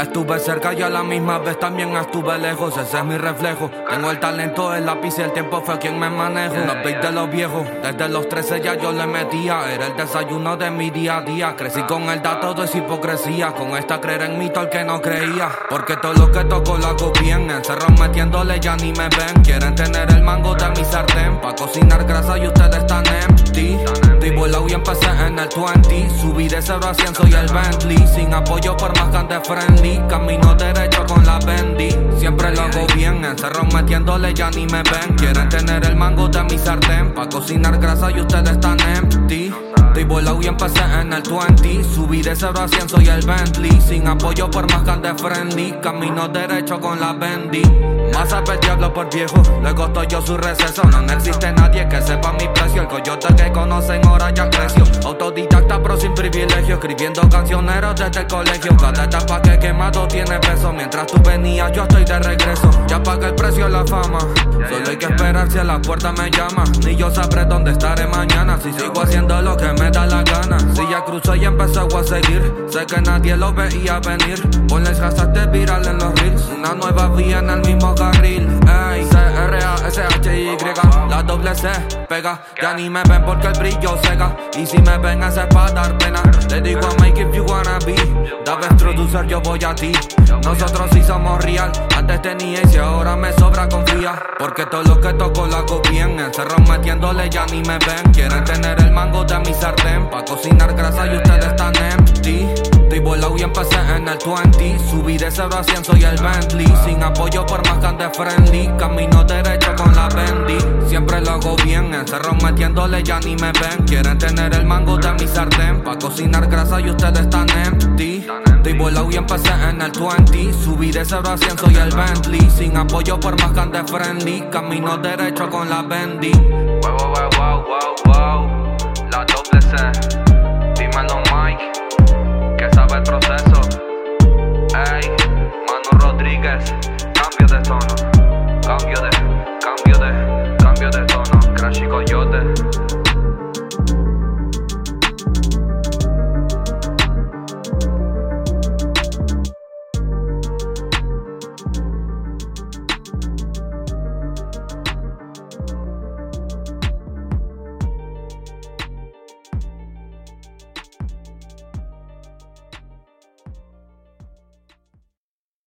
Estuve cerca y a la misma vez también estuve lejos, ese es mi reflejo. Tengo el talento, el lápiz y el tiempo fue quien me manejo. Un update de los viejos, desde los 13 ya yo le metía. Era el desayuno de mi día a día. Crecí con el dato de hipocresía, con esta creer en mí todo el que no creía. Porque todo lo que toco lo hago bien. Encerro metiéndole ya ni me ven. Quieren tener el mango de mi sartén, pa' cocinar grasa y ustedes están empty. Y empecé en el 20. Subí de 0 a 100, soy el Bentley. Sin apoyo por más que friendly. Camino derecho con la bendy. Siempre lo hago bien, encerro metiéndole ya ni me ven. Quieren tener el mango de mi sartén. Pa' cocinar grasa y ustedes están empty. Estoy y empecé en el 20. Subí de 0 a 100, soy el Bentley. Sin apoyo por más que friendly. Camino derecho con la bendy. Más el diablo por viejo, le costó yo su receso. No, existe nadie que sepa mi precio. El coyote que conocen Escribiendo cancioneros desde el colegio. Cada etapa que he quemado tiene peso. Mientras tú venías, yo estoy de regreso. Ya pagué el precio de la fama. Solo hay que esperar si a la puerta me llama. Ni yo sabré dónde estaré mañana. Si sigo haciendo lo que me da la gana. Si ya cruzó y empezó a seguir. Sé que nadie lo veía venir. Ponles de viral en los reels. Una nueva vía en el mismo carril. Ey, C-R-A-S-H-Y, doble C pega. Ya ni me ven porque el brillo cega. Y si me ven, es para dar pena. Le digo a Mike if you wanna be. Debes introducir, yo voy a ti. Nosotros sí somos real. Antes tenía y ahora me sobra confía. Porque todo lo que toco lo hago bien. Encerro metiéndole, ya ni me ven. Quieren tener el mango de mi sartén. Pa' cocinar grasa y ustedes están empty. Estoy volado y empecé en el 20. Subí de 0 a 100, soy el Bentley. Sin apoyo por más que de friendly. Camino derecho. Lo hago bien. Encerro metiéndole, ya ni me ven. Quieren tener el mango de mi sartén. Pa' cocinar grasa y ustedes están empty. Estoy volado y empecé en el 20. Subí de 0 a 100, soy el Bentley. Sin apoyo por más que de friendly. Camino derecho con la bendy. Wow, wow, wow, wow, wow. La doble C.